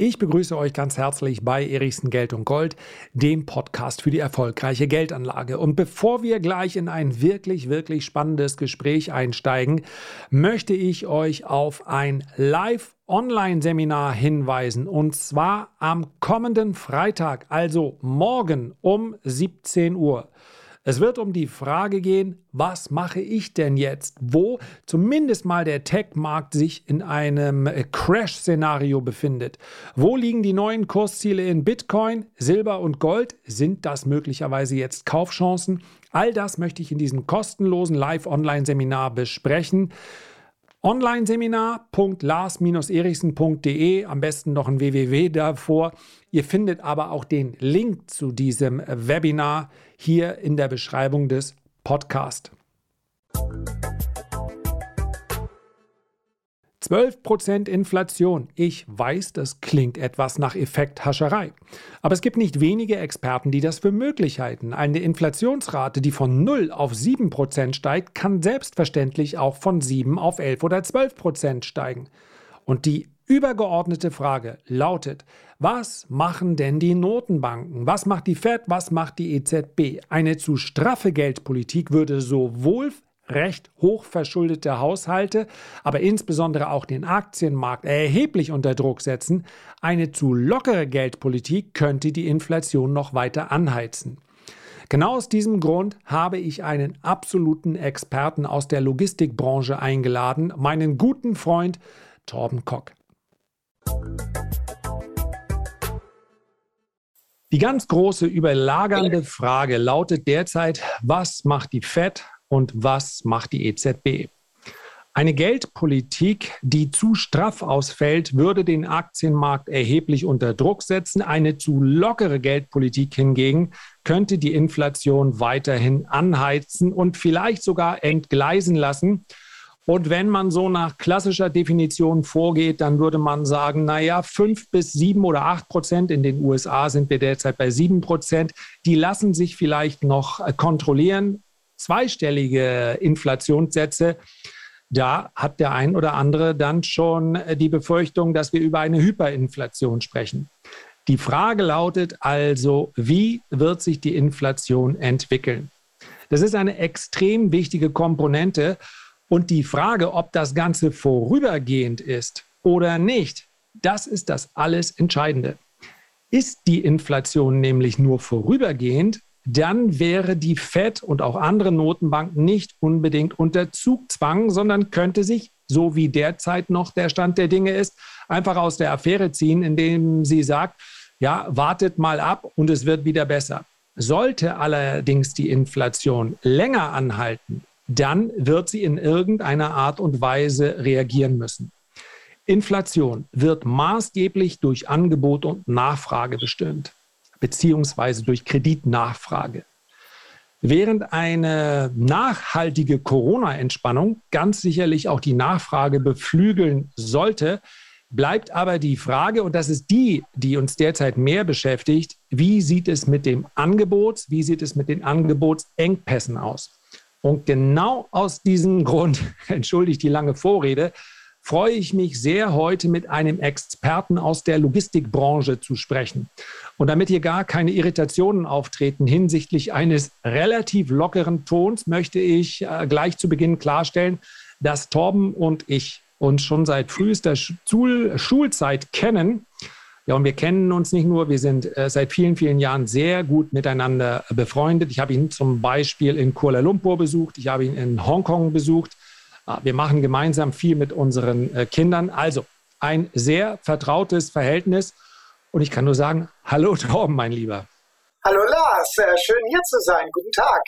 Ich begrüße euch ganz herzlich bei Erichsen Geld und Gold, dem Podcast für die erfolgreiche Geldanlage. Und bevor wir gleich in ein wirklich, wirklich spannendes Gespräch einsteigen, möchte ich euch auf ein Live-Online-Seminar hinweisen. Und zwar am kommenden Freitag, also morgen um 17 Uhr. Es wird um die Frage gehen, was mache ich denn jetzt, wo zumindest mal der Tech-Markt sich in einem äh, Crash-Szenario befindet. Wo liegen die neuen Kursziele in Bitcoin, Silber und Gold? Sind das möglicherweise jetzt Kaufchancen? All das möchte ich in diesem kostenlosen Live-Online-Seminar besprechen. Online-Seminar.lars-erichsen.de, am besten noch ein www davor. Ihr findet aber auch den Link zu diesem Webinar hier in der Beschreibung des Podcasts. 12% Inflation. Ich weiß, das klingt etwas nach Effekthascherei. Aber es gibt nicht wenige Experten, die das für möglich halten. Eine Inflationsrate, die von 0 auf 7% steigt, kann selbstverständlich auch von 7 auf 11 oder 12% steigen. Und die übergeordnete Frage lautet, was machen denn die Notenbanken? Was macht die Fed? Was macht die EZB? Eine zu straffe Geldpolitik würde sowohl recht hoch verschuldete Haushalte, aber insbesondere auch den Aktienmarkt erheblich unter Druck setzen. Eine zu lockere Geldpolitik könnte die Inflation noch weiter anheizen. Genau aus diesem Grund habe ich einen absoluten Experten aus der Logistikbranche eingeladen, meinen guten Freund Torben Kock. Die ganz große überlagernde Frage lautet derzeit, was macht die Fed und was macht die EZB? Eine Geldpolitik, die zu straff ausfällt, würde den Aktienmarkt erheblich unter Druck setzen. Eine zu lockere Geldpolitik hingegen könnte die Inflation weiterhin anheizen und vielleicht sogar entgleisen lassen. Und wenn man so nach klassischer Definition vorgeht, dann würde man sagen, naja, fünf bis sieben oder acht Prozent, in den USA sind wir derzeit bei sieben Prozent, die lassen sich vielleicht noch äh, kontrollieren. Zweistellige Inflationssätze, da hat der ein oder andere dann schon äh, die Befürchtung, dass wir über eine Hyperinflation sprechen. Die Frage lautet also, wie wird sich die Inflation entwickeln? Das ist eine extrem wichtige Komponente. Und die Frage, ob das Ganze vorübergehend ist oder nicht, das ist das alles Entscheidende. Ist die Inflation nämlich nur vorübergehend, dann wäre die Fed und auch andere Notenbanken nicht unbedingt unter Zugzwang, sondern könnte sich, so wie derzeit noch der Stand der Dinge ist, einfach aus der Affäre ziehen, indem sie sagt, ja, wartet mal ab und es wird wieder besser. Sollte allerdings die Inflation länger anhalten, dann wird sie in irgendeiner Art und Weise reagieren müssen. Inflation wird maßgeblich durch Angebot und Nachfrage bestimmt, beziehungsweise durch Kreditnachfrage. Während eine nachhaltige Corona-Entspannung ganz sicherlich auch die Nachfrage beflügeln sollte, bleibt aber die Frage, und das ist die, die uns derzeit mehr beschäftigt, wie sieht es mit dem Angebot, wie sieht es mit den Angebotsengpässen aus? Und genau aus diesem Grund, entschuldigt die lange Vorrede, freue ich mich sehr, heute mit einem Experten aus der Logistikbranche zu sprechen. Und damit hier gar keine Irritationen auftreten hinsichtlich eines relativ lockeren Tons, möchte ich äh, gleich zu Beginn klarstellen, dass Torben und ich uns schon seit frühester Schul Schulzeit kennen ja, und wir kennen uns nicht nur, wir sind äh, seit vielen, vielen Jahren sehr gut miteinander befreundet. Ich habe ihn zum Beispiel in Kuala Lumpur besucht, ich habe ihn in Hongkong besucht. Äh, wir machen gemeinsam viel mit unseren äh, Kindern. Also ein sehr vertrautes Verhältnis. Und ich kann nur sagen, hallo Torben, mein Lieber. Hallo Lars, schön hier zu sein. Guten Tag.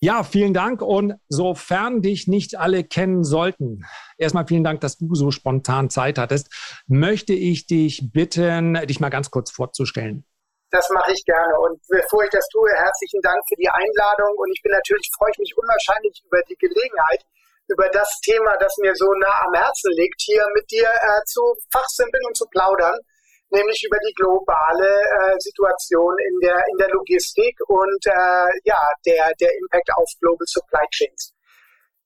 Ja, vielen Dank. Und sofern dich nicht alle kennen sollten, erstmal vielen Dank, dass du so spontan Zeit hattest, möchte ich dich bitten, dich mal ganz kurz vorzustellen. Das mache ich gerne. Und bevor ich das tue, herzlichen Dank für die Einladung. Und ich bin natürlich, freue ich mich unwahrscheinlich über die Gelegenheit, über das Thema, das mir so nah am Herzen liegt, hier mit dir äh, zu fachsimpeln und zu plaudern nämlich über die globale äh, Situation in der, in der Logistik und äh, ja, der, der Impact auf Global Supply Chains.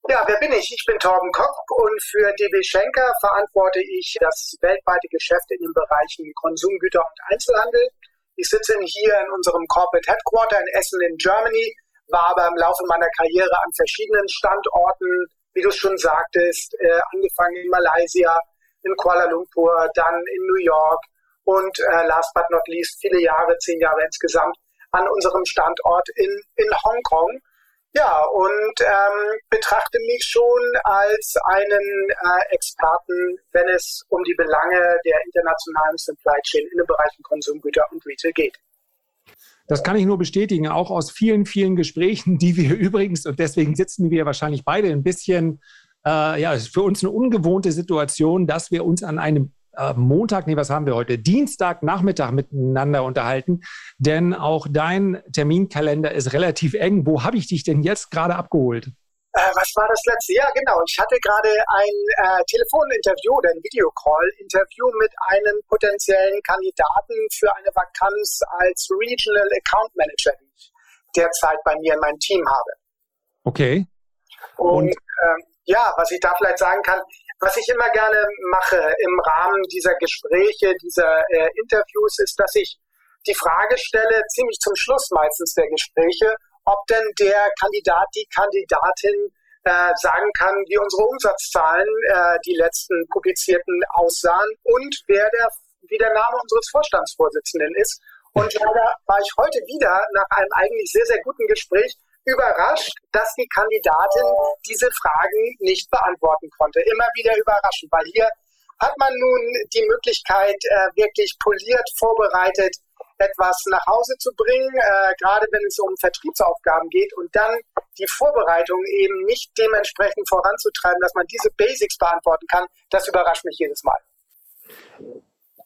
Ja, wer bin ich? Ich bin Torben Kopp und für DB Schenker verantworte ich das weltweite Geschäft in den Bereichen Konsumgüter und Einzelhandel. Ich sitze hier in unserem Corporate Headquarter in Essen in Germany, war aber im Laufe meiner Karriere an verschiedenen Standorten, wie du es schon sagtest, äh, angefangen in Malaysia, in Kuala Lumpur, dann in New York und äh, last but not least viele Jahre, zehn Jahre insgesamt an unserem Standort in, in Hongkong. Ja, und ähm, betrachte mich schon als einen äh, Experten, wenn es um die Belange der internationalen Supply Chain in den Bereichen Konsumgüter und Retail geht. Das kann ich nur bestätigen, auch aus vielen, vielen Gesprächen, die wir übrigens, und deswegen sitzen wir wahrscheinlich beide ein bisschen, äh, ja, es ist für uns eine ungewohnte Situation, dass wir uns an einem äh, Montag, nee, was haben wir heute? Dienstagnachmittag miteinander unterhalten, denn auch dein Terminkalender ist relativ eng. Wo habe ich dich denn jetzt gerade abgeholt? Äh, was war das letzte? Ja, genau. Ich hatte gerade ein äh, Telefoninterview oder ein Videocall-Interview mit einem potenziellen Kandidaten für eine Vakanz als Regional Account Manager, die ich derzeit bei mir in meinem Team habe. Okay. Und, Und äh, ja, was ich da vielleicht sagen kann, was ich immer gerne mache im Rahmen dieser Gespräche, dieser äh, Interviews, ist, dass ich die Frage stelle, ziemlich zum Schluss meistens der Gespräche, ob denn der Kandidat, die Kandidatin äh, sagen kann, wie unsere Umsatzzahlen, äh, die letzten publizierten, aussahen und wer der, wie der Name unseres Vorstandsvorsitzenden ist. Und leider war ich heute wieder nach einem eigentlich sehr, sehr guten Gespräch überrascht, dass die Kandidatin diese Fragen nicht beantworten konnte. Immer wieder überraschend, weil hier hat man nun die Möglichkeit, äh, wirklich poliert vorbereitet, etwas nach Hause zu bringen, äh, gerade wenn es um Vertriebsaufgaben geht und dann die Vorbereitung eben nicht dementsprechend voranzutreiben, dass man diese Basics beantworten kann, das überrascht mich jedes Mal.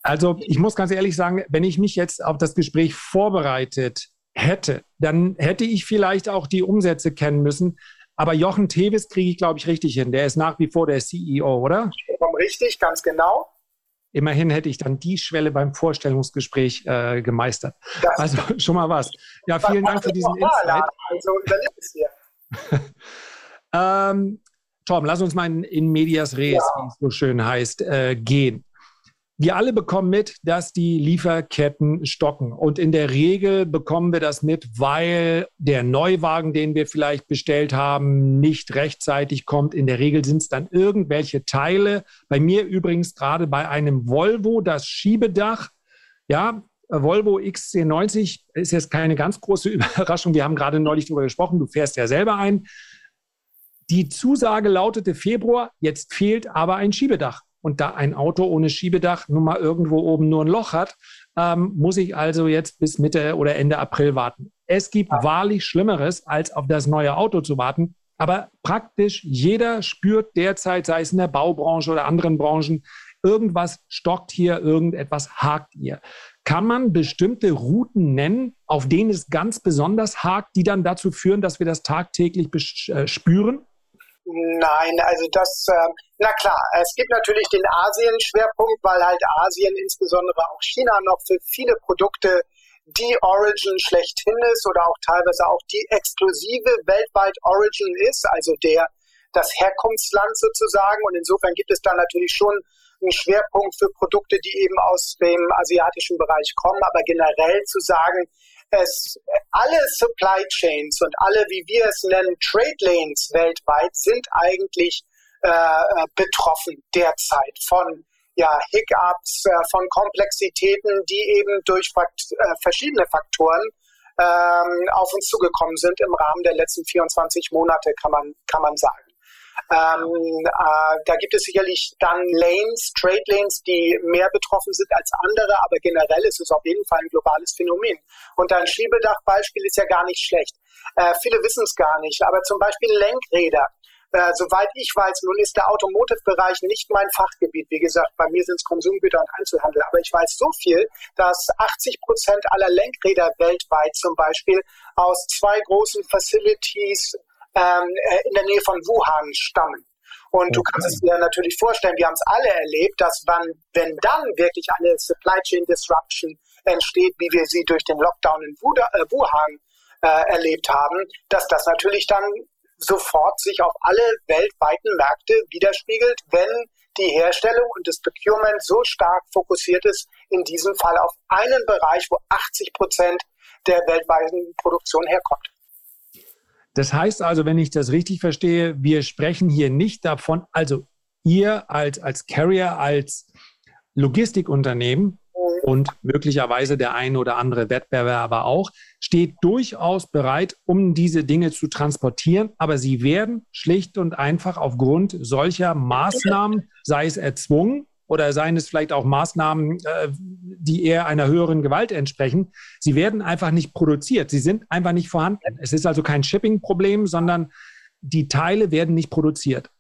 Also ich muss ganz ehrlich sagen, wenn ich mich jetzt auf das Gespräch vorbereitet hätte, dann hätte ich vielleicht auch die Umsätze kennen müssen. Aber Jochen Tevis kriege ich, glaube ich, richtig hin. Der ist nach wie vor der CEO, oder? Richtig, ganz genau. Immerhin hätte ich dann die Schwelle beim Vorstellungsgespräch äh, gemeistert. Das also schon mal was. Ja, vielen Dank für diesen Insight. Also überleg es dir. ähm, Tom, lass uns mal in, in Medias Res, ja. wie es so schön heißt, äh, gehen. Wir alle bekommen mit, dass die Lieferketten stocken. Und in der Regel bekommen wir das mit, weil der Neuwagen, den wir vielleicht bestellt haben, nicht rechtzeitig kommt. In der Regel sind es dann irgendwelche Teile. Bei mir übrigens gerade bei einem Volvo das Schiebedach. Ja, Volvo XC90 ist jetzt keine ganz große Überraschung. Wir haben gerade neulich darüber gesprochen. Du fährst ja selber ein. Die Zusage lautete Februar. Jetzt fehlt aber ein Schiebedach und da ein Auto ohne Schiebedach nun mal irgendwo oben nur ein Loch hat, ähm, muss ich also jetzt bis Mitte oder Ende April warten. Es gibt ja. wahrlich Schlimmeres, als auf das neue Auto zu warten. Aber praktisch jeder spürt derzeit, sei es in der Baubranche oder anderen Branchen, irgendwas stockt hier, irgendetwas hakt hier. Kann man bestimmte Routen nennen, auf denen es ganz besonders hakt, die dann dazu führen, dass wir das tagtäglich äh, spüren? Nein, also das, äh, na klar, es gibt natürlich den Asien-Schwerpunkt, weil halt Asien, insbesondere auch China, noch für viele Produkte die Origin schlechthin ist oder auch teilweise auch die exklusive weltweit Origin ist, also der das Herkunftsland sozusagen. Und insofern gibt es da natürlich schon einen Schwerpunkt für Produkte, die eben aus dem asiatischen Bereich kommen. Aber generell zu sagen, es, alle Supply Chains und alle, wie wir es nennen, Trade Lanes weltweit sind eigentlich äh, äh, betroffen derzeit von ja, Hiccups, äh, von Komplexitäten, die eben durch Fakt, äh, verschiedene Faktoren ähm, auf uns zugekommen sind im Rahmen der letzten 24 Monate, kann man, kann man sagen. Ähm, äh, da gibt es sicherlich dann Lanes, Trade Lanes, die mehr betroffen sind als andere, aber generell ist es auf jeden Fall ein globales Phänomen. Und ein Schiebedachbeispiel ist ja gar nicht schlecht. Äh, viele wissen es gar nicht, aber zum Beispiel Lenkräder. Äh, soweit ich weiß, nun ist der Automotive-Bereich nicht mein Fachgebiet. Wie gesagt, bei mir sind es Konsumgüter und Einzelhandel. Aber ich weiß so viel, dass 80 Prozent aller Lenkräder weltweit zum Beispiel aus zwei großen Facilities ähm, äh, in der Nähe von Wuhan stammen. Und du kannst es dir natürlich vorstellen, wir haben es alle erlebt, dass wann, wenn dann wirklich eine Supply Chain Disruption entsteht, wie wir sie durch den Lockdown in äh, Wuhan äh, erlebt haben, dass das natürlich dann sofort sich auf alle weltweiten Märkte widerspiegelt, wenn die Herstellung und das Procurement so stark fokussiert ist, in diesem Fall auf einen Bereich, wo 80 Prozent der weltweiten Produktion herkommt. Das heißt also, wenn ich das richtig verstehe, wir sprechen hier nicht davon, also ihr als, als Carrier, als Logistikunternehmen und möglicherweise der eine oder andere Wettbewerber auch, steht durchaus bereit, um diese Dinge zu transportieren. Aber sie werden schlicht und einfach aufgrund solcher Maßnahmen, sei es erzwungen oder seien es vielleicht auch Maßnahmen, äh, die eher einer höheren Gewalt entsprechen, sie werden einfach nicht produziert. Sie sind einfach nicht vorhanden. Es ist also kein Shipping-Problem, sondern die Teile werden nicht produziert.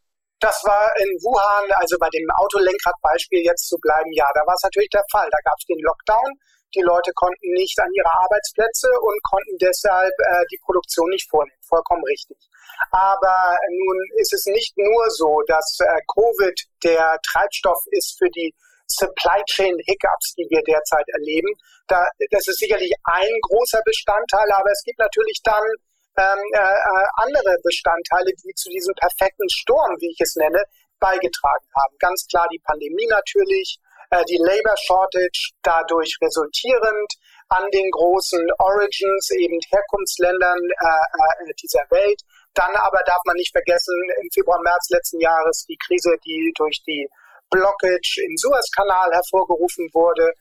Das war in Wuhan, also bei dem Autolenkradbeispiel jetzt zu bleiben, ja, da war es natürlich der Fall. Da gab es den Lockdown. Die Leute konnten nicht an ihre Arbeitsplätze und konnten deshalb äh, die Produktion nicht vornehmen. Vollkommen richtig. Aber nun ist es nicht nur so, dass äh, Covid der Treibstoff ist für die Supply Chain Hiccups, die wir derzeit erleben. Da, das ist sicherlich ein großer Bestandteil, aber es gibt natürlich dann ähm, äh, äh, andere Bestandteile, die zu diesem perfekten Sturm, wie ich es nenne, beigetragen haben. Ganz klar die Pandemie natürlich, äh, die Labor Shortage dadurch resultierend an den großen Origins, eben Herkunftsländern äh, äh, dieser Welt. Dann aber darf man nicht vergessen, im Februar, März letzten Jahres die Krise, die durch die Blockage im Suezkanal hervorgerufen wurde.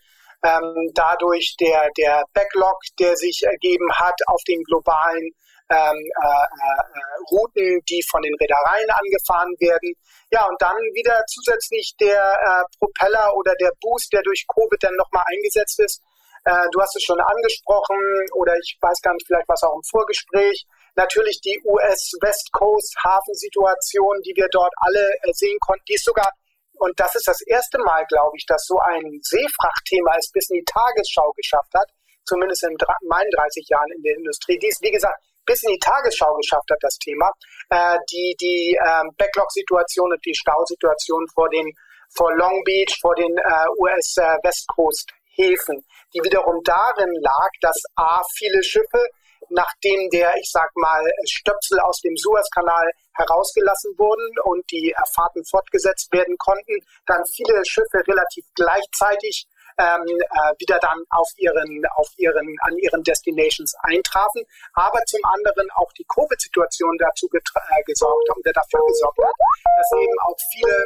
Ähm, dadurch der, der Backlog, der sich ergeben hat auf den globalen ähm, äh, äh, Routen, die von den Reedereien angefahren werden. Ja, und dann wieder zusätzlich der äh, Propeller oder der Boost, der durch Covid dann nochmal eingesetzt ist. Äh, du hast es schon angesprochen oder ich weiß gar nicht, vielleicht war es auch im Vorgespräch. Natürlich die US-West Coast Hafensituation, die wir dort alle sehen konnten, die ist sogar und das ist das erste Mal, glaube ich, dass so ein Seefrachtthema es bis in die Tagesschau geschafft hat, zumindest in meinen 30 Jahren in der Industrie. Die ist, wie gesagt, bis in die Tagesschau geschafft hat, das Thema. Äh, die die ähm, Backlog-Situation und die Stausituation vor den vor Long Beach, vor den äh, US äh, West Coast Häfen, die wiederum darin lag, dass A, viele Schiffe, nachdem der, ich sag mal, Stöpsel aus dem Suezkanal herausgelassen wurden und die Fahrten fortgesetzt werden konnten, dann viele Schiffe relativ gleichzeitig ähm, äh, wieder dann auf ihren, auf ihren, an ihren Destinations eintrafen, aber zum anderen auch die Covid-Situation dazu äh, gesorgt hat, oder dafür gesorgt hat, dass eben auch viele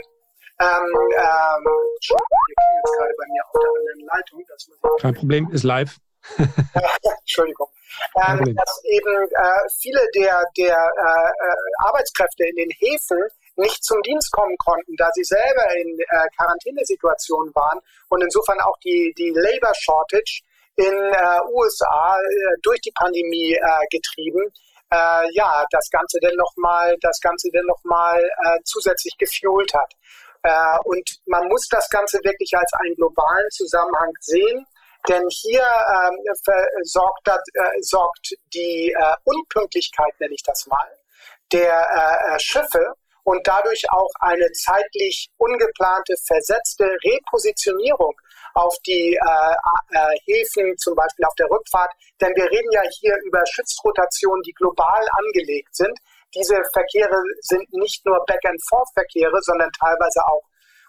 ähm, ähm, Entschuldigung, hier klingelt es gerade bei mir auf der anderen Leitung. Kein Problem, ist live. Entschuldigung. Ähm, dass eben äh, viele der, der äh, äh, Arbeitskräfte in den Häfen nicht zum Dienst kommen konnten, da sie selber in äh, Quarantänesituationen waren und insofern auch die, die Labor Shortage in äh, USA äh, durch die Pandemie äh, getrieben, äh, ja, das Ganze denn nochmal, das äh, zusätzlich gefuelt hat. Äh, und man muss das Ganze wirklich als einen globalen Zusammenhang sehen. Denn hier ähm, sorgt, das, äh, sorgt die äh, Unpünktlichkeit, nenne ich das mal, der äh, Schiffe und dadurch auch eine zeitlich ungeplante, versetzte Repositionierung auf die äh, äh, Häfen, zum Beispiel auf der Rückfahrt. Denn wir reden ja hier über Schiffsrotationen, die global angelegt sind. Diese Verkehre sind nicht nur Back-and-Forth-Verkehre, sondern teilweise auch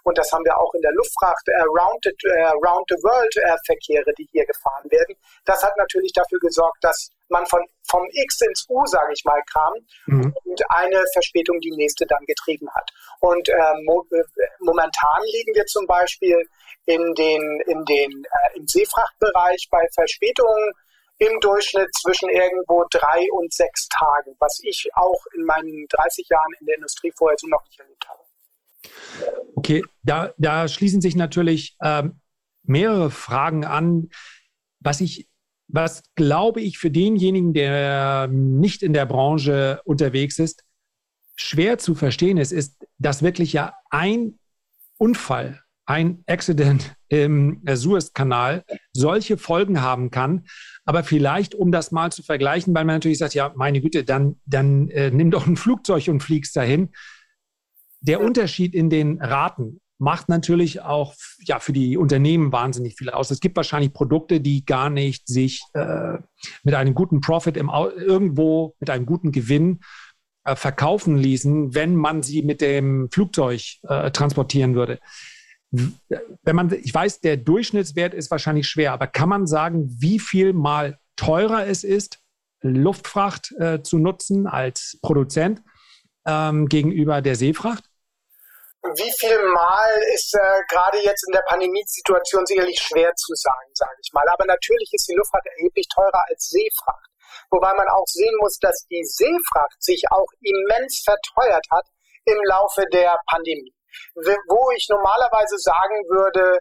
und das haben wir auch in der Luftfracht, äh, round, the, äh, round the World äh, Verkehre, die hier gefahren werden. Das hat natürlich dafür gesorgt, dass man von, vom X ins U, sage ich mal, kam mhm. und eine Verspätung die nächste dann getrieben hat. Und äh, mo äh, momentan liegen wir zum Beispiel in den, in den, äh, im Seefrachtbereich bei Verspätungen im Durchschnitt zwischen irgendwo drei und sechs Tagen, was ich auch in meinen 30 Jahren in der Industrie vorher so noch nicht erlebt habe. Okay, da, da schließen sich natürlich ähm, mehrere Fragen an. Was ich, was glaube ich für denjenigen, der nicht in der Branche unterwegs ist, schwer zu verstehen ist, ist, dass wirklich ja ein Unfall, ein Accident im Suezkanal solche Folgen haben kann. Aber vielleicht, um das mal zu vergleichen, weil man natürlich sagt, ja, meine Güte, dann, dann äh, nimm doch ein Flugzeug und fliegst dahin. Der Unterschied in den Raten macht natürlich auch ja, für die Unternehmen wahnsinnig viel aus. Es gibt wahrscheinlich Produkte, die gar nicht sich äh, mit einem guten Profit im, irgendwo, mit einem guten Gewinn äh, verkaufen ließen, wenn man sie mit dem Flugzeug äh, transportieren würde. Wenn man, ich weiß, der Durchschnittswert ist wahrscheinlich schwer, aber kann man sagen, wie viel mal teurer es ist, Luftfracht äh, zu nutzen als Produzent ähm, gegenüber der Seefracht? Wie viel Mal ist äh, gerade jetzt in der Pandemiesituation sicherlich schwer zu sagen, sage ich mal. Aber natürlich ist die Luftfahrt erheblich teurer als Seefracht. Wobei man auch sehen muss, dass die Seefracht sich auch immens verteuert hat im Laufe der Pandemie. Wo ich normalerweise sagen würde,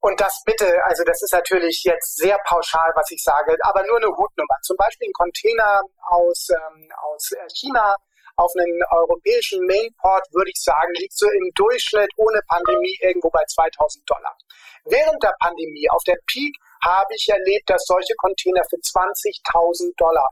und das bitte, also das ist natürlich jetzt sehr pauschal, was ich sage, aber nur eine Hutnummer. Zum Beispiel ein Container aus, ähm, aus China auf einen europäischen Mainport, würde ich sagen, liegt so im Durchschnitt ohne Pandemie irgendwo bei 2000 Dollar. Während der Pandemie, auf der Peak, habe ich erlebt, dass solche Container für 20.000 Dollar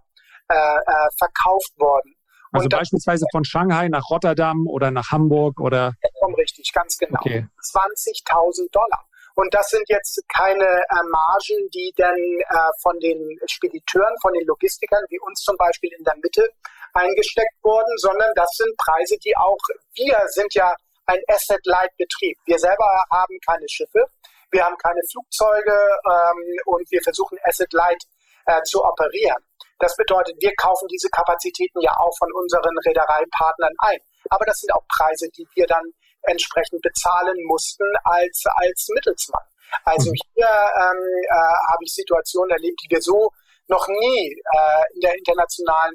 äh, äh, verkauft wurden. Also Und beispielsweise von Shanghai nach Rotterdam oder nach Hamburg oder? Richtig, ganz genau. Okay. 20.000 Dollar. Und das sind jetzt keine äh, Margen, die dann äh, von den Spediteuren, von den Logistikern, wie uns zum Beispiel in der Mitte, eingesteckt wurden, sondern das sind Preise, die auch, wir sind ja ein Asset-Light-Betrieb. Wir selber haben keine Schiffe, wir haben keine Flugzeuge ähm, und wir versuchen Asset-Light äh, zu operieren. Das bedeutet, wir kaufen diese Kapazitäten ja auch von unseren Reedereipartnern ein. Aber das sind auch Preise, die wir dann entsprechend bezahlen mussten als, als Mittelsmann. Also mhm. hier ähm, äh, habe ich Situationen erlebt, die wir so noch nie äh, in der internationalen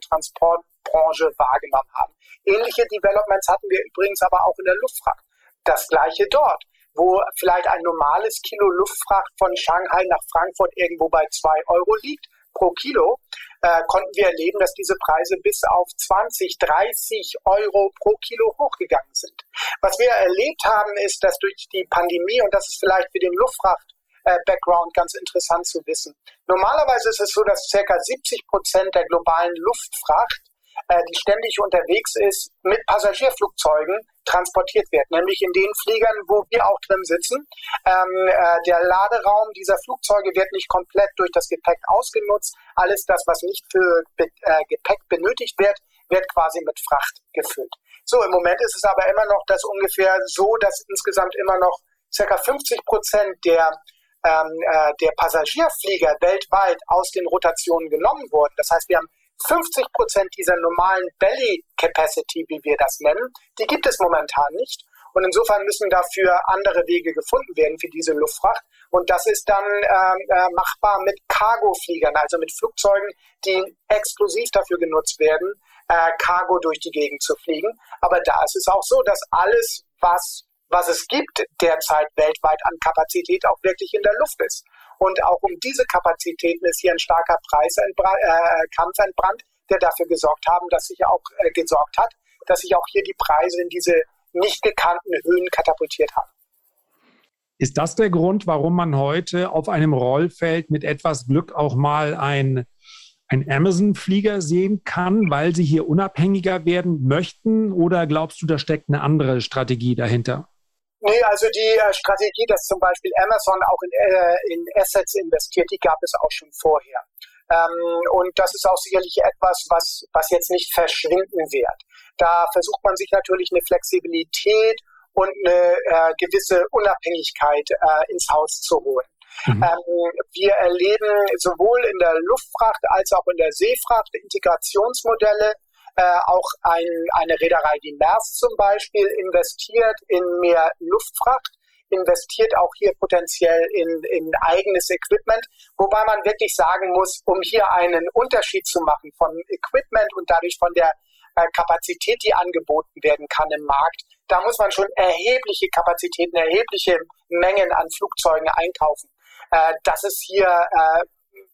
Transportbranche wahrgenommen haben. Ähnliche Developments hatten wir übrigens aber auch in der Luftfracht. Das gleiche dort, wo vielleicht ein normales Kilo Luftfracht von Shanghai nach Frankfurt irgendwo bei zwei Euro liegt pro Kilo, äh, konnten wir erleben, dass diese Preise bis auf 20, 30 Euro pro Kilo hochgegangen sind. Was wir erlebt haben, ist, dass durch die Pandemie, und das ist vielleicht für den Luftfracht äh, Background ganz interessant zu wissen. Normalerweise ist es so, dass ca. 70 Prozent der globalen Luftfracht, äh, die ständig unterwegs ist, mit Passagierflugzeugen transportiert wird, nämlich in den Fliegern, wo wir auch drin sitzen. Ähm, äh, der Laderaum dieser Flugzeuge wird nicht komplett durch das Gepäck ausgenutzt. Alles das, was nicht für äh, Gepäck benötigt wird, wird quasi mit Fracht gefüllt. So, im Moment ist es aber immer noch das ungefähr so, dass insgesamt immer noch circa 50 Prozent der ähm, äh, der Passagierflieger weltweit aus den Rotationen genommen wurden. Das heißt, wir haben 50 Prozent dieser normalen Belly Capacity, wie wir das nennen, die gibt es momentan nicht. Und insofern müssen dafür andere Wege gefunden werden für diese Luftfracht. Und das ist dann ähm, äh, machbar mit Cargo-Fliegern, also mit Flugzeugen, die exklusiv dafür genutzt werden, äh, Cargo durch die Gegend zu fliegen. Aber da ist es auch so, dass alles, was was es gibt derzeit weltweit an Kapazität auch wirklich in der Luft ist. Und auch um diese Kapazitäten ist hier ein starker Preiskampf äh, entbrannt, der dafür gesorgt haben, dass sich auch äh, gesorgt hat, dass sich auch hier die Preise in diese nicht gekannten Höhen katapultiert haben. Ist das der Grund, warum man heute auf einem Rollfeld mit etwas Glück auch mal ein, ein Amazon-Flieger sehen kann, weil sie hier unabhängiger werden möchten? Oder glaubst du, da steckt eine andere Strategie dahinter? Nee, also die äh, Strategie, dass zum Beispiel Amazon auch in, äh, in Assets investiert, die gab es auch schon vorher. Ähm, und das ist auch sicherlich etwas, was, was jetzt nicht verschwinden wird. Da versucht man sich natürlich eine Flexibilität und eine äh, gewisse Unabhängigkeit äh, ins Haus zu holen. Mhm. Ähm, wir erleben sowohl in der Luftfracht als auch in der Seefracht Integrationsmodelle, äh, auch ein, eine Reederei wie Maersk zum Beispiel investiert in mehr Luftfracht, investiert auch hier potenziell in, in eigenes Equipment, wobei man wirklich sagen muss, um hier einen Unterschied zu machen von Equipment und dadurch von der äh, Kapazität, die angeboten werden kann im Markt, da muss man schon erhebliche Kapazitäten, erhebliche Mengen an Flugzeugen einkaufen. Äh, das ist hier äh,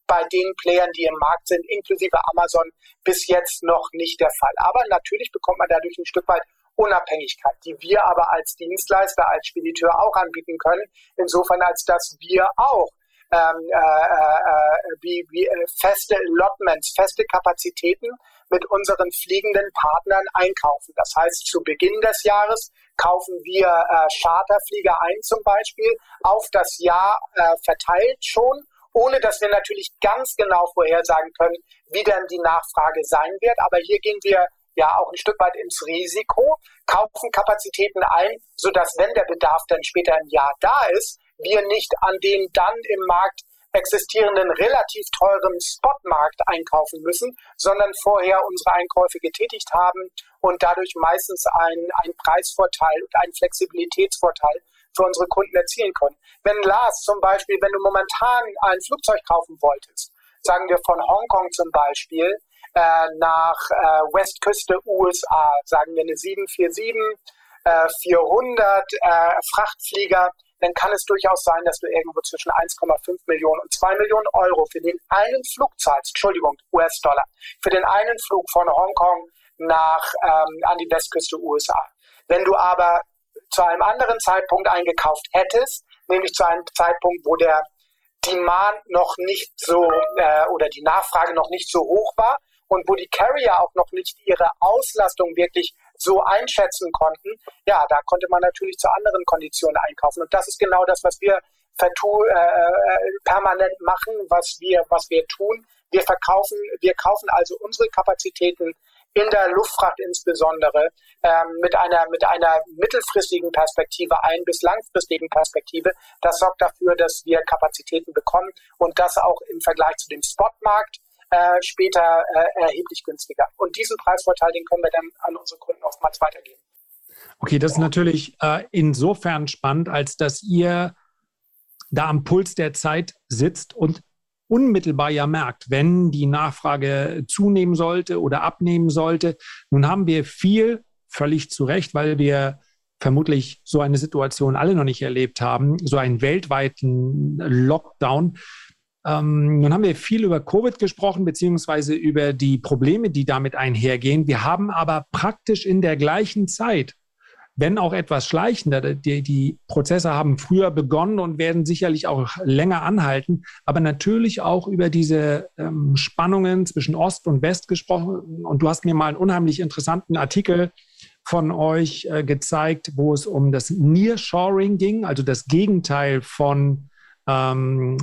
bei den Playern, die im Markt sind, inklusive Amazon, bis jetzt noch nicht der Fall. Aber natürlich bekommt man dadurch ein Stück weit Unabhängigkeit, die wir aber als Dienstleister, als Spediteur auch anbieten können, insofern als dass wir auch ähm, äh, äh, wie, wie äh, feste Allotments, feste Kapazitäten mit unseren fliegenden Partnern einkaufen. Das heißt, zu Beginn des Jahres kaufen wir äh, Charterflieger ein zum Beispiel, auf das Jahr äh, verteilt schon ohne dass wir natürlich ganz genau vorhersagen können, wie denn die Nachfrage sein wird. Aber hier gehen wir ja auch ein Stück weit ins Risiko, kaufen Kapazitäten ein, sodass wenn der Bedarf dann später im Jahr da ist, wir nicht an den dann im Markt existierenden relativ teuren Spotmarkt einkaufen müssen, sondern vorher unsere Einkäufe getätigt haben und dadurch meistens einen, einen Preisvorteil und einen Flexibilitätsvorteil für unsere Kunden erzielen können. Wenn Lars zum Beispiel, wenn du momentan ein Flugzeug kaufen wolltest, sagen wir von Hongkong zum Beispiel, äh, nach äh, Westküste USA, sagen wir eine 747, äh, 400 äh, Frachtflieger, dann kann es durchaus sein, dass du irgendwo zwischen 1,5 Millionen und 2 Millionen Euro für den einen Flug zahlst, Entschuldigung, US-Dollar, für den einen Flug von Hongkong nach ähm, an die Westküste USA. Wenn du aber zu einem anderen Zeitpunkt eingekauft hättest, nämlich zu einem Zeitpunkt, wo der Demand noch nicht so äh, oder die Nachfrage noch nicht so hoch war und wo die Carrier auch noch nicht ihre Auslastung wirklich so einschätzen konnten, ja, da konnte man natürlich zu anderen Konditionen einkaufen. Und das ist genau das, was wir äh, äh, permanent machen, was wir, was wir tun. Wir verkaufen, wir kaufen also unsere Kapazitäten in der Luftfracht insbesondere ähm, mit einer mit einer mittelfristigen Perspektive ein bis langfristigen Perspektive. Das sorgt dafür, dass wir Kapazitäten bekommen und das auch im Vergleich zu dem Spotmarkt äh, später äh, erheblich günstiger. Und diesen Preisvorteil, den können wir dann an unsere Kunden oftmals weitergeben. Okay, das ist natürlich äh, insofern spannend, als dass ihr da am Puls der Zeit sitzt und unmittelbar ja merkt, wenn die Nachfrage zunehmen sollte oder abnehmen sollte. Nun haben wir viel, völlig zu Recht, weil wir vermutlich so eine Situation alle noch nicht erlebt haben, so einen weltweiten Lockdown. Ähm, nun haben wir viel über Covid gesprochen, beziehungsweise über die Probleme, die damit einhergehen. Wir haben aber praktisch in der gleichen Zeit, wenn auch etwas schleichender, die, die Prozesse haben früher begonnen und werden sicherlich auch länger anhalten, aber natürlich auch über diese ähm, Spannungen zwischen Ost und West gesprochen. Und du hast mir mal einen unheimlich interessanten Artikel von euch äh, gezeigt, wo es um das Nearshoring ging, also das Gegenteil von ähm,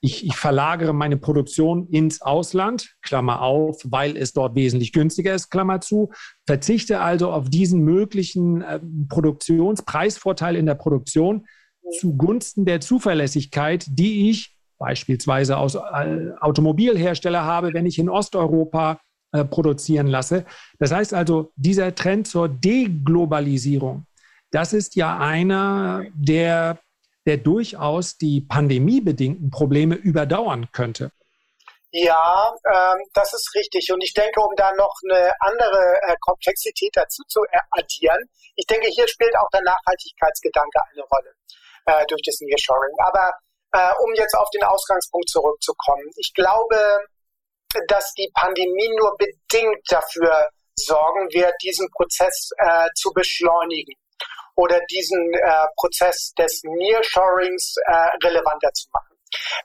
ich, ich verlagere meine Produktion ins Ausland, Klammer auf, weil es dort wesentlich günstiger ist, Klammer zu, verzichte also auf diesen möglichen äh, Produktionspreisvorteil in der Produktion zugunsten der Zuverlässigkeit, die ich beispielsweise aus äh, Automobilhersteller habe, wenn ich in Osteuropa äh, produzieren lasse. Das heißt also, dieser Trend zur Deglobalisierung, das ist ja einer der der durchaus die pandemiebedingten Probleme überdauern könnte. Ja, ähm, das ist richtig. Und ich denke, um da noch eine andere äh, Komplexität dazu zu addieren, ich denke, hier spielt auch der Nachhaltigkeitsgedanke eine Rolle äh, durch das Nearshoring. Aber äh, um jetzt auf den Ausgangspunkt zurückzukommen, ich glaube, dass die Pandemie nur bedingt dafür sorgen wird, diesen Prozess äh, zu beschleunigen oder diesen äh, Prozess des Nearshorings äh, relevanter zu machen.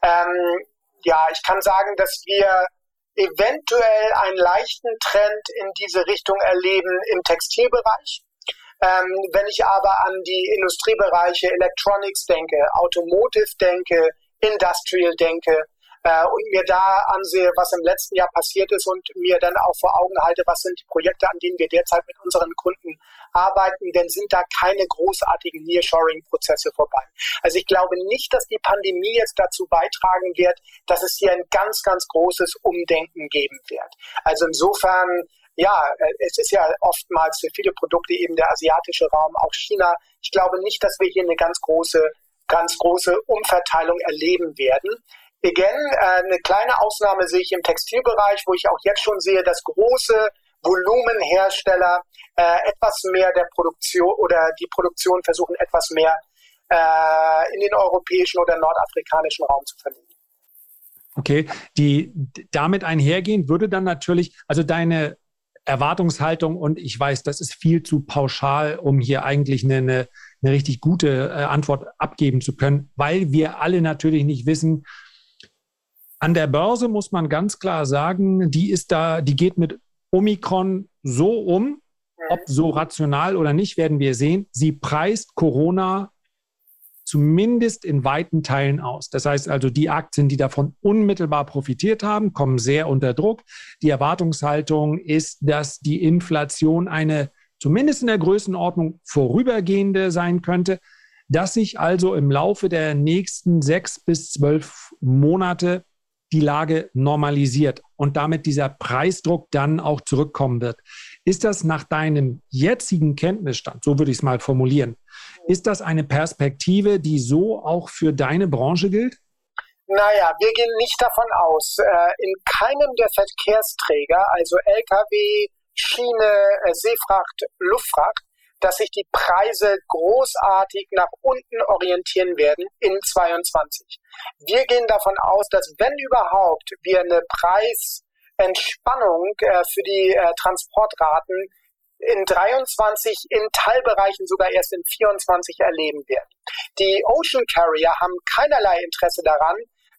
Ähm, ja, ich kann sagen, dass wir eventuell einen leichten Trend in diese Richtung erleben im Textilbereich. Ähm, wenn ich aber an die Industriebereiche Electronics denke, Automotive denke, Industrial denke, äh, und mir da ansehe, was im letzten Jahr passiert ist und mir dann auch vor Augen halte, was sind die Projekte, an denen wir derzeit mit unseren Kunden arbeiten, denn sind da keine großartigen Nearshoring-Prozesse vorbei. Also ich glaube nicht, dass die Pandemie jetzt dazu beitragen wird, dass es hier ein ganz, ganz großes Umdenken geben wird. Also insofern ja, äh, es ist ja oftmals für viele Produkte eben der asiatische Raum, auch China. Ich glaube nicht, dass wir hier eine ganz große, ganz große Umverteilung erleben werden. Again, äh, eine kleine Ausnahme sehe ich im Textilbereich, wo ich auch jetzt schon sehe, dass große Volumenhersteller äh, etwas mehr der Produktion oder die Produktion versuchen, etwas mehr äh, in den europäischen oder nordafrikanischen Raum zu verlegen. Okay, die damit einhergehen würde dann natürlich, also deine Erwartungshaltung und ich weiß, das ist viel zu pauschal, um hier eigentlich eine, eine, richtig gute Antwort abgeben zu können, weil wir alle natürlich nicht wissen, an der Börse muss man ganz klar sagen, die ist da, die geht mit Omikron so um, ob so rational oder nicht, werden wir sehen. Sie preist Corona zumindest in weiten Teilen aus. Das heißt also, die Aktien, die davon unmittelbar profitiert haben, kommen sehr unter Druck. Die Erwartungshaltung ist, dass die Inflation eine zumindest in der Größenordnung vorübergehende sein könnte, dass sich also im Laufe der nächsten sechs bis zwölf Monate die Lage normalisiert und damit dieser Preisdruck dann auch zurückkommen wird. Ist das nach deinem jetzigen Kenntnisstand, so würde ich es mal formulieren, ist das eine Perspektive, die so auch für deine Branche gilt? Naja, wir gehen nicht davon aus. Äh, in keinem der Verkehrsträger, also Lkw, Schiene, äh, Seefracht, Luftfracht, dass sich die Preise großartig nach unten orientieren werden in 22. Wir gehen davon aus, dass wenn überhaupt wir eine Preisentspannung äh, für die äh, Transportraten in 23, in Teilbereichen sogar erst in 24 erleben werden. Die Ocean Carrier haben keinerlei Interesse daran,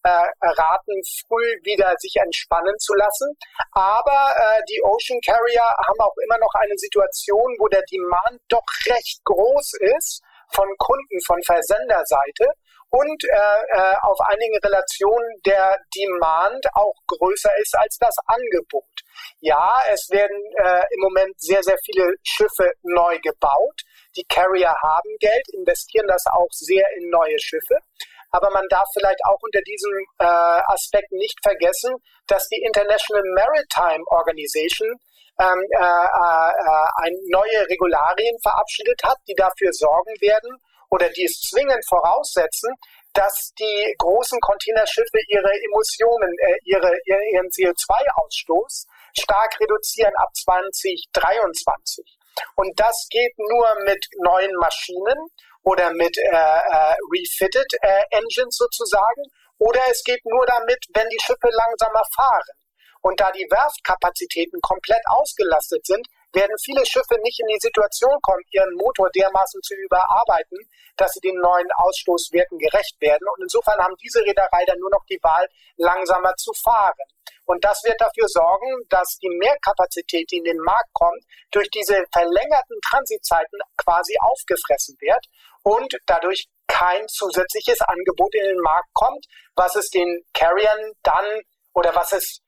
äh, raten, früh wieder sich entspannen zu lassen. Aber äh, die Ocean Carrier haben auch immer noch eine Situation, wo der Demand doch recht groß ist von Kunden von Versenderseite und äh, äh, auf einigen Relationen der Demand auch größer ist als das Angebot. Ja, es werden äh, im Moment sehr, sehr viele Schiffe neu gebaut. Die Carrier haben Geld, investieren das auch sehr in neue Schiffe. Aber man darf vielleicht auch unter diesem äh, Aspekt nicht vergessen, dass die International Maritime Organization ähm, äh, äh, neue Regularien verabschiedet hat, die dafür sorgen werden oder die es zwingend voraussetzen, dass die großen Containerschiffe ihre Emissionen, äh, ihre, ihren CO2-Ausstoß stark reduzieren ab 2023. Und das geht nur mit neuen Maschinen oder mit äh, äh, refitted äh, Engines sozusagen. Oder es geht nur damit, wenn die Schiffe langsamer fahren. Und da die Werftkapazitäten komplett ausgelastet sind, werden viele Schiffe nicht in die Situation kommen, ihren Motor dermaßen zu überarbeiten, dass sie den neuen Ausstoßwerten gerecht werden. Und insofern haben diese Reederei dann nur noch die Wahl, langsamer zu fahren. Und das wird dafür sorgen, dass die Mehrkapazität, die in den Markt kommt, durch diese verlängerten Transitzeiten quasi aufgefressen wird und dadurch kein zusätzliches Angebot in den Markt kommt, was es den Carriern dann oder was es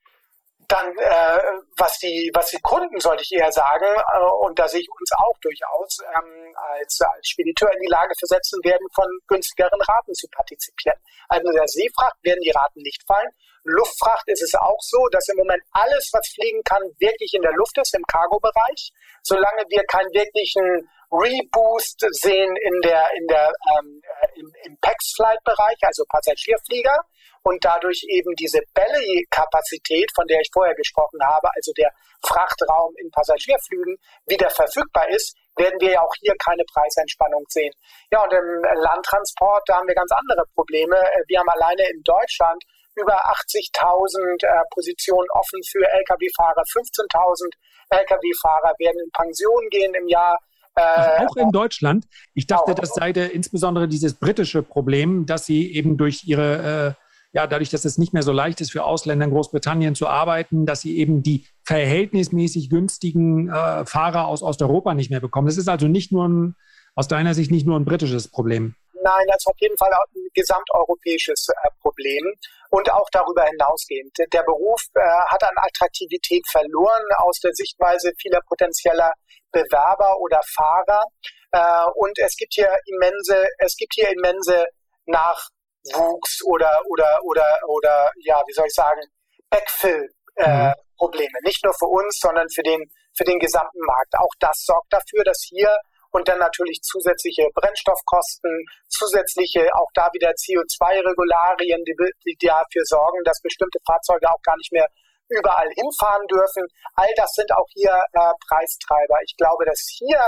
dann, äh, was die, was die Kunden, sollte ich eher sagen, äh, und da sehe ich uns auch durchaus ähm, als, als Spediteur in die Lage versetzen werden, von günstigeren Raten zu partizipieren. Also der Seefracht werden die Raten nicht fallen. Luftfracht ist es auch so, dass im Moment alles, was fliegen kann, wirklich in der Luft ist, im Cargo-Bereich. Solange wir keinen wirklichen Reboost sehen in der, in der, ähm, äh, im, im PAX-Flight-Bereich, also Passagierflieger, und dadurch eben diese Belly-Kapazität, von der ich vorher gesprochen habe, also der Frachtraum in Passagierflügen, wieder verfügbar ist, werden wir ja auch hier keine Preisentspannung sehen. Ja, und im Landtransport, da haben wir ganz andere Probleme. Wir haben alleine in Deutschland über 80.000 äh, Positionen offen für Lkw-Fahrer. 15.000 Lkw-Fahrer werden in Pension gehen im Jahr. Äh, Ach, auch in Deutschland. Ich dachte, auch. das sei insbesondere dieses britische Problem, dass sie eben durch ihre äh, ja, dadurch, dass es nicht mehr so leicht ist für Ausländer in Großbritannien zu arbeiten, dass sie eben die verhältnismäßig günstigen äh, Fahrer aus Osteuropa nicht mehr bekommen. Das ist also nicht nur ein, aus deiner Sicht nicht nur ein britisches Problem. Nein, das ist auf jeden Fall ein gesamteuropäisches äh, Problem und auch darüber hinausgehend. Der Beruf äh, hat an Attraktivität verloren aus der Sichtweise vieler potenzieller Bewerber oder Fahrer. Äh, und es gibt hier immense, es gibt hier immense Nachwuchs oder oder oder oder ja, wie soll ich sagen, Backfill äh, mhm. Probleme. Nicht nur für uns, sondern für den für den gesamten Markt. Auch das sorgt dafür, dass hier und dann natürlich zusätzliche Brennstoffkosten, zusätzliche auch da wieder CO2-Regularien, die, die dafür sorgen, dass bestimmte Fahrzeuge auch gar nicht mehr überall hinfahren dürfen. All das sind auch hier äh, Preistreiber. Ich glaube, dass hier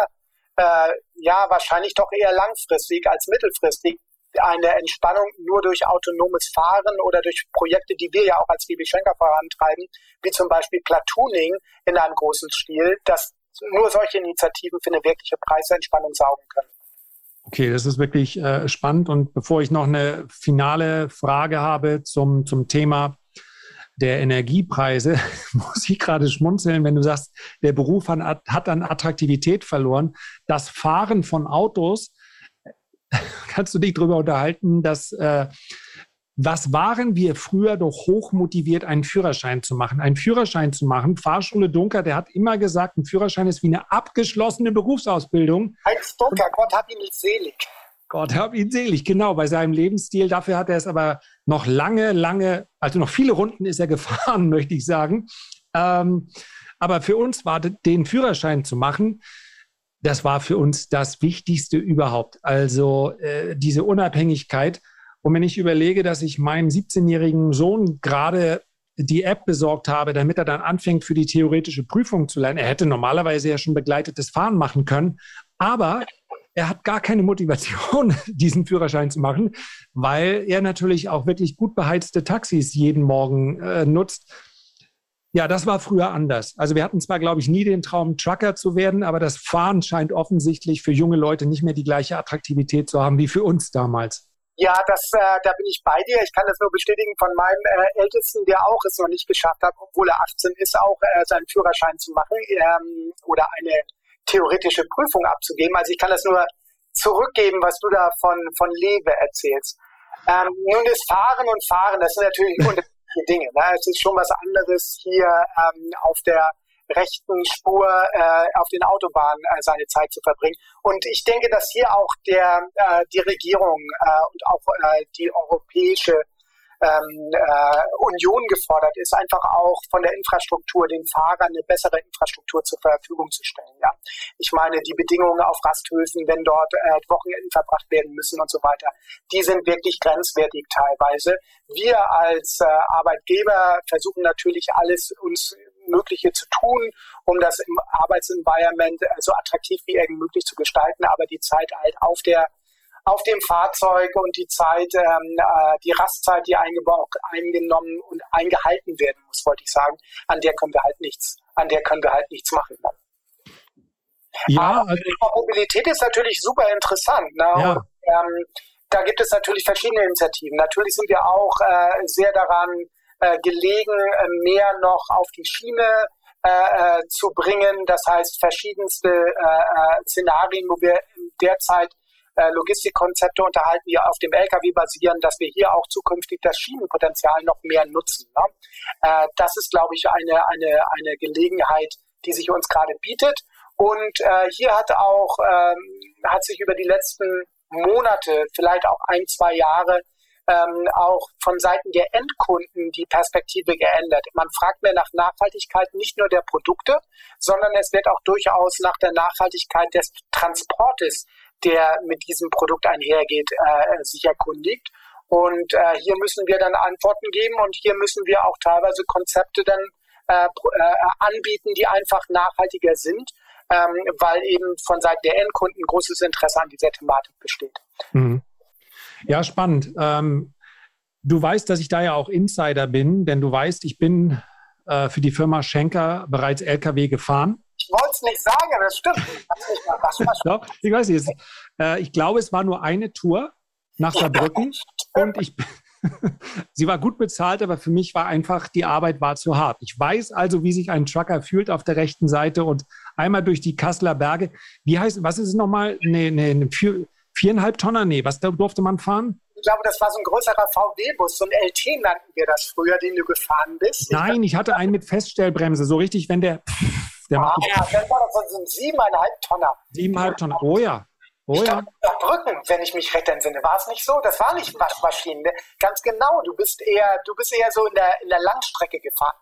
äh, ja wahrscheinlich doch eher langfristig als mittelfristig eine Entspannung nur durch autonomes Fahren oder durch Projekte, die wir ja auch als DB Schenker vorantreiben, wie zum Beispiel Platooning in einem großen Stil, dass nur solche Initiativen für eine wirkliche Preisentspannung saugen können. Okay, das ist wirklich äh, spannend. Und bevor ich noch eine finale Frage habe zum, zum Thema der Energiepreise, muss ich gerade schmunzeln, wenn du sagst, der Beruf hat, hat an Attraktivität verloren. Das Fahren von Autos kannst du dich darüber unterhalten, dass äh, was waren wir früher doch hochmotiviert, einen Führerschein zu machen? Einen Führerschein zu machen. Fahrschule Dunker, der hat immer gesagt, ein Führerschein ist wie eine abgeschlossene Berufsausbildung. Heinz Dunker, Gott hab ihn nicht selig. Gott hab ihn selig, genau, bei seinem Lebensstil. Dafür hat er es aber noch lange, lange, also noch viele Runden ist er gefahren, möchte ich sagen. Ähm, aber für uns war den Führerschein zu machen, das war für uns das Wichtigste überhaupt. Also äh, diese Unabhängigkeit. Und wenn ich überlege, dass ich meinem 17-jährigen Sohn gerade die App besorgt habe, damit er dann anfängt, für die theoretische Prüfung zu lernen. Er hätte normalerweise ja schon begleitetes Fahren machen können, aber er hat gar keine Motivation, diesen Führerschein zu machen, weil er natürlich auch wirklich gut beheizte Taxis jeden Morgen äh, nutzt. Ja, das war früher anders. Also wir hatten zwar, glaube ich, nie den Traum, Trucker zu werden, aber das Fahren scheint offensichtlich für junge Leute nicht mehr die gleiche Attraktivität zu haben wie für uns damals. Ja, das, äh, da bin ich bei dir. Ich kann das nur bestätigen von meinem äh, Ältesten, der auch es noch nicht geschafft hat, obwohl er 18 ist, auch äh, seinen Führerschein zu machen ähm, oder eine theoretische Prüfung abzugeben. Also ich kann das nur zurückgeben, was du da von, von Lewe erzählst. Ähm, nun ist Fahren und Fahren, das sind natürlich unterschiedliche Dinge. Ne? Es ist schon was anderes hier ähm, auf der rechten Spur äh, auf den Autobahnen äh, seine Zeit zu verbringen. Und ich denke, dass hier auch der, äh, die Regierung äh, und auch äh, die europäische ähm, äh, Union gefordert ist, einfach auch von der Infrastruktur den Fahrern eine bessere Infrastruktur zur Verfügung zu stellen. Ja, ich meine die Bedingungen auf Rasthöfen, wenn dort äh, Wochenenden verbracht werden müssen und so weiter, die sind wirklich grenzwertig teilweise. Wir als äh, Arbeitgeber versuchen natürlich alles uns Mögliche zu tun, um das im Arbeitsenvironment äh, so attraktiv wie irgend möglich zu gestalten, aber die Zeit halt auf der auf dem Fahrzeug und die Zeit, ähm, äh, die Rastzeit, die eingebaut, eingenommen und eingehalten werden muss, wollte ich sagen, an der können wir halt nichts, an der können wir halt nichts machen. Ja, also, Mobilität ist natürlich super interessant. Ne? Ja. Und, ähm, da gibt es natürlich verschiedene Initiativen. Natürlich sind wir auch äh, sehr daran äh, gelegen, äh, mehr noch auf die Schiene äh, äh, zu bringen. Das heißt, verschiedenste äh, Szenarien, wo wir derzeit Logistikkonzepte unterhalten, die auf dem Lkw basieren, dass wir hier auch zukünftig das Schienenpotenzial noch mehr nutzen. Ne? das ist, glaube ich, eine, eine, eine Gelegenheit, die sich uns gerade bietet. Und hier hat auch, ähm, hat sich über die letzten Monate, vielleicht auch ein, zwei Jahre, ähm, auch von Seiten der Endkunden die Perspektive geändert. Man fragt mehr nach Nachhaltigkeit nicht nur der Produkte, sondern es wird auch durchaus nach der Nachhaltigkeit des Transportes, der mit diesem Produkt einhergeht, äh, sich erkundigt. Und äh, hier müssen wir dann Antworten geben und hier müssen wir auch teilweise Konzepte dann äh, äh anbieten, die einfach nachhaltiger sind, ähm, weil eben von Seiten der Endkunden großes Interesse an dieser Thematik besteht. Mhm. Ja, spannend. Ähm, du weißt, dass ich da ja auch Insider bin, denn du weißt, ich bin äh, für die Firma Schenker bereits LKW gefahren. Ich wollte es nicht sagen, das stimmt. Doch, ich weiß nicht. Äh, ich glaube, es war nur eine Tour nach Saarbrücken und ich Sie war gut bezahlt, aber für mich war einfach, die Arbeit war zu hart. Ich weiß also, wie sich ein Trucker fühlt auf der rechten Seite und einmal durch die Kasseler Berge. Wie heißt, was ist es nochmal? Nee, nee, eine Viereinhalb Tonner? Nee, was durfte man fahren? Ich glaube, das war so ein größerer VW-Bus, so ein LT nannten wir das früher, den du gefahren bist. Nein, ich hatte einen mit Feststellbremse, so richtig, wenn der. der ah, ja, das war so ein siebeneinhalb Tonner. Siebeneinhalb Tonner, oh ja. Oh ich ja. Brücken, wenn ich mich recht entsinne, war es nicht so? Das war nicht Waschmaschinen. Ganz genau, du bist eher, du bist eher so in der, in der Langstrecke gefahren.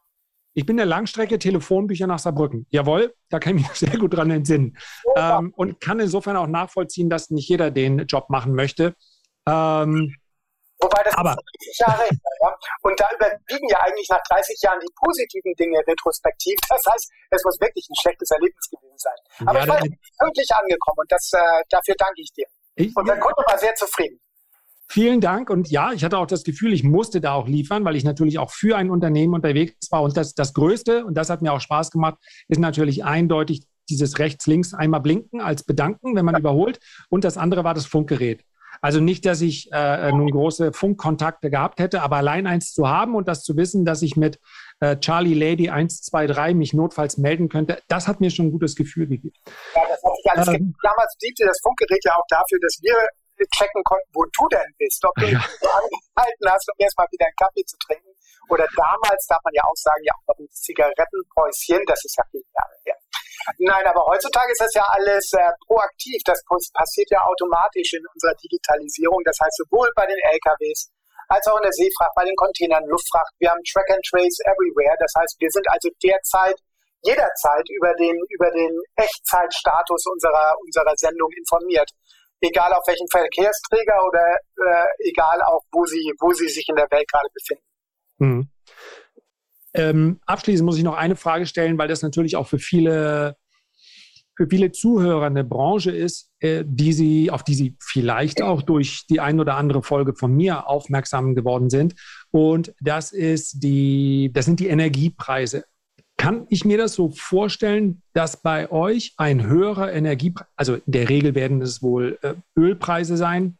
Ich bin der Langstrecke Telefonbücher nach Saarbrücken. Jawohl, da kann ich mich sehr gut dran entsinnen. Ja. Ähm, und kann insofern auch nachvollziehen, dass nicht jeder den Job machen möchte. Ähm, Wobei das aber, 30 Jahre her, ja? Und da überwiegen ja eigentlich nach 30 Jahren die positiven Dinge retrospektiv. Das heißt, es muss wirklich ein schlechtes Erlebnis gewesen sein. Aber ja, ich war wirklich angekommen und das, äh, dafür danke ich dir. Ich, und der Kunde war sehr zufrieden. Vielen Dank. Und ja, ich hatte auch das Gefühl, ich musste da auch liefern, weil ich natürlich auch für ein Unternehmen unterwegs war. Und das, das Größte, und das hat mir auch Spaß gemacht, ist natürlich eindeutig dieses rechts-links einmal blinken als Bedanken, wenn man ja. überholt. Und das andere war das Funkgerät. Also nicht, dass ich äh, nun große Funkkontakte gehabt hätte, aber allein eins zu haben und das zu wissen, dass ich mit äh, Charlie Lady 123 mich notfalls melden könnte, das hat mir schon ein gutes Gefühl gegeben. Ja, das hat sich alles ähm, Damals diente das Funkgerät ja auch dafür, dass wir checken konnten, wo du denn bist, ob du ja. angehalten hast, um erstmal wieder einen Kaffee zu trinken. Oder damals darf man ja auch sagen, ja auch noch ein Zigarettenpäuschen, das ist ja viele Jahre her. Nein, aber heutzutage ist das ja alles äh, proaktiv. Das passiert ja automatisch in unserer Digitalisierung. Das heißt, sowohl bei den LKWs als auch in der Seefracht, bei den Containern, Luftfracht. Wir haben Track and Trace everywhere. Das heißt, wir sind also derzeit jederzeit über den, über den Echtzeitstatus unserer, unserer Sendung informiert. Egal auf welchem Verkehrsträger oder äh, egal auch, wo sie, wo sie sich in der Welt gerade befinden. Hm. Ähm, abschließend muss ich noch eine Frage stellen, weil das natürlich auch für viele, für viele Zuhörer eine Branche ist, äh, die sie, auf die sie vielleicht auch durch die ein oder andere Folge von mir aufmerksam geworden sind. Und das ist die, das sind die Energiepreise. Kann ich mir das so vorstellen, dass bei euch ein höherer Energiepreis, also in der Regel werden es wohl äh, Ölpreise sein,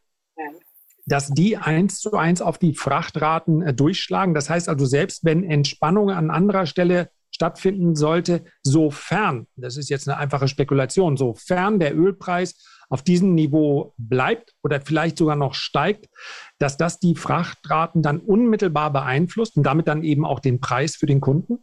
dass die eins zu eins auf die Frachtraten äh, durchschlagen? Das heißt also, selbst wenn Entspannung an anderer Stelle stattfinden sollte, sofern, das ist jetzt eine einfache Spekulation, sofern der Ölpreis auf diesem Niveau bleibt oder vielleicht sogar noch steigt, dass das die Frachtraten dann unmittelbar beeinflusst und damit dann eben auch den Preis für den Kunden?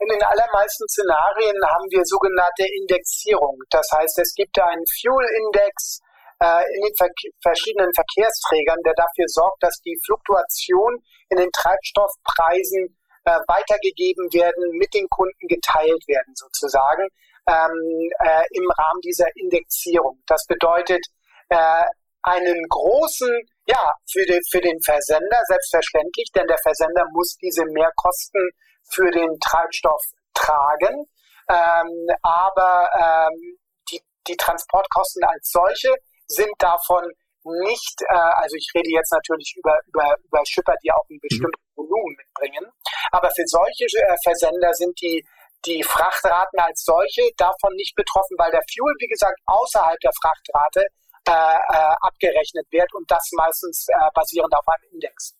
In den allermeisten Szenarien haben wir sogenannte Indexierung. Das heißt, es gibt einen Fuel-Index äh, in den ver verschiedenen Verkehrsträgern, der dafür sorgt, dass die Fluktuation in den Treibstoffpreisen äh, weitergegeben werden, mit den Kunden geteilt werden sozusagen ähm, äh, im Rahmen dieser Indexierung. Das bedeutet äh, einen großen, ja, für, den für den Versender selbstverständlich, denn der Versender muss diese Mehrkosten für den Treibstoff tragen. Ähm, aber ähm, die, die Transportkosten als solche sind davon nicht, äh, also ich rede jetzt natürlich über, über, über Schipper, die auch ein mhm. bestimmtes Volumen mitbringen, aber für solche äh, Versender sind die, die Frachtraten als solche davon nicht betroffen, weil der Fuel, wie gesagt, außerhalb der Frachtrate äh, äh, abgerechnet wird und das meistens äh, basierend auf einem Index.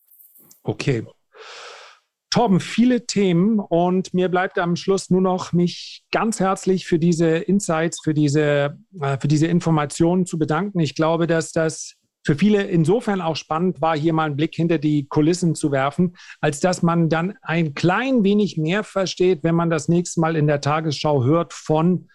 Okay. Torben, viele Themen und mir bleibt am Schluss nur noch, mich ganz herzlich für diese Insights, für diese, äh, für diese Informationen zu bedanken. Ich glaube, dass das für viele insofern auch spannend war, hier mal einen Blick hinter die Kulissen zu werfen, als dass man dann ein klein wenig mehr versteht, wenn man das nächste Mal in der Tagesschau hört von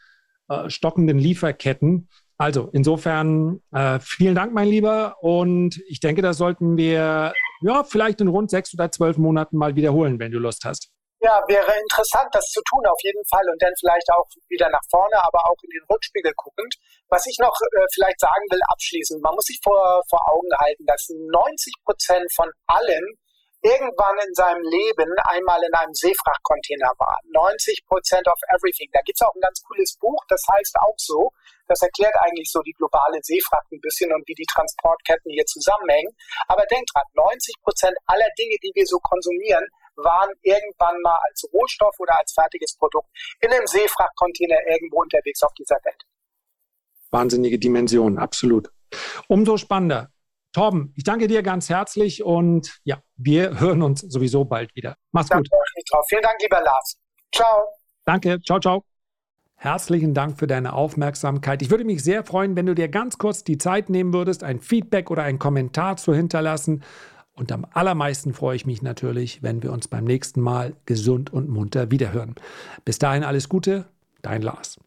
äh, stockenden Lieferketten. Also insofern äh, vielen Dank, mein Lieber. Und ich denke, das sollten wir ja, vielleicht in rund sechs oder zwölf Monaten mal wiederholen, wenn du Lust hast. Ja, wäre interessant, das zu tun auf jeden Fall und dann vielleicht auch wieder nach vorne, aber auch in den Rückspiegel guckend. Was ich noch äh, vielleicht sagen will abschließend, man muss sich vor, vor Augen halten, dass 90 Prozent von allem irgendwann in seinem Leben einmal in einem Seefrachtcontainer war. 90 Prozent of everything. Da gibt es auch ein ganz cooles Buch, das heißt auch so. Das erklärt eigentlich so die globale Seefracht ein bisschen und wie die Transportketten hier zusammenhängen. Aber denkt dran, 90 Prozent aller Dinge, die wir so konsumieren, waren irgendwann mal als Rohstoff oder als fertiges Produkt in einem Seefrachtcontainer irgendwo unterwegs auf dieser Welt. Wahnsinnige Dimension, absolut. Umso spannender. Torben, ich danke dir ganz herzlich und ja, wir hören uns sowieso bald wieder. Mach's gut. Vielen Dank, lieber Lars. Ciao. Danke. Ciao, ciao. Herzlichen Dank für deine Aufmerksamkeit. Ich würde mich sehr freuen, wenn du dir ganz kurz die Zeit nehmen würdest, ein Feedback oder einen Kommentar zu hinterlassen. Und am allermeisten freue ich mich natürlich, wenn wir uns beim nächsten Mal gesund und munter wiederhören. Bis dahin alles Gute, dein Lars.